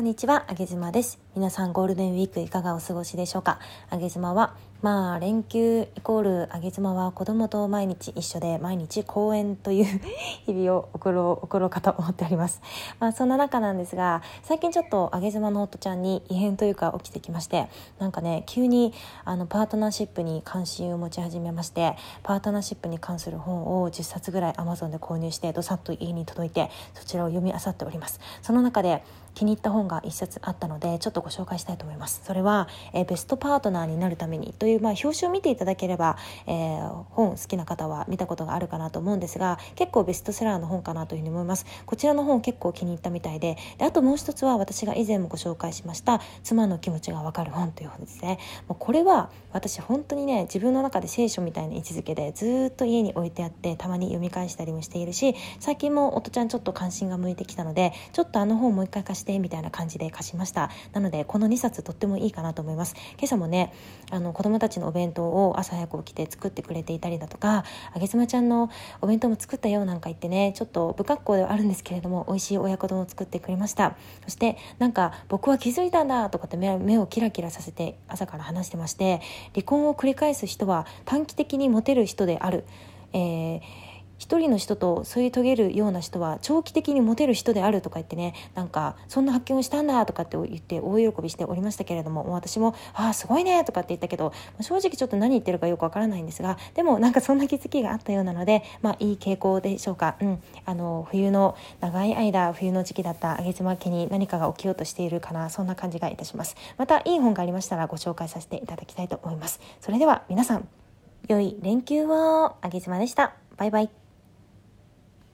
こんにちは、あげずまです。皆さんゴールデンウィークいかがお過ごしでしょうか？あげずまはまあ連休イコールあげ妻は子供と毎日一緒で毎日公演という 日々を送ろう送ろうかと思っております。まあそんな中なんですが最近ちょっとあげ妻の夫ちゃんに異変というか起きてきましてなんかね急にあのパートナーシップに関心を持ち始めましてパートナーシップに関する本を10冊ぐらい Amazon で購入してどさっと家に届いてそちらを読み漁っております。その中で気に入った本が1冊あったのでちょっとご紹介したいと思います。それは、えー、ベストパートナーになるためにという、まあ、表紙を見ていただければ、えー、本好きな方は見たことがあるかなと思うんですが結構ベストセラーの本かなというふうに思います。こちらの本結構気に入ったみたいでであともう一つは私が以前もご紹介しました妻の気持ちがわかる本という本ですね。もうこれは私本当にね自分の中で聖書みたいな位置づけでずっと家に置いてあってたまに読み返したりもしているし最近も夫ちゃんちょっと関心が向いてきたのでちょっとあの本もう一回貸してみたいな感じで貸しました。なのでこの2冊とってもいいかなと思います。今朝もねあの子供たちのお弁当を朝早く起きて作ってくれていたりだとかあげ妻ちゃんのお弁当も作ったよなんか言ってねちょっと不格好ではあるんですけれども美味しい親子丼を作ってくれました。そしてなんか僕は気づいたんだとかって目をキラキラさせて朝から話してまして離婚を繰り返す人は短期的にモテる人である、えー一人の人と添い遂げるような人は長期的にモテる人であるとか言ってねなんかそんな発見をしたんだとかって言って大喜びしておりましたけれども私も「ああすごいね」とかって言ったけど正直ちょっと何言ってるかよくわからないんですがでもなんかそんな気づきがあったようなのでまあいい傾向でしょうか、うん、あの冬の長い間冬の時期だったあげ妻家に何かが起きようとしているかなそんな感じがいたします。またいい本がありましたらご紹介させていただきたいと思います。それでは皆さん良い連休を。あげ妻でした。バイバイ。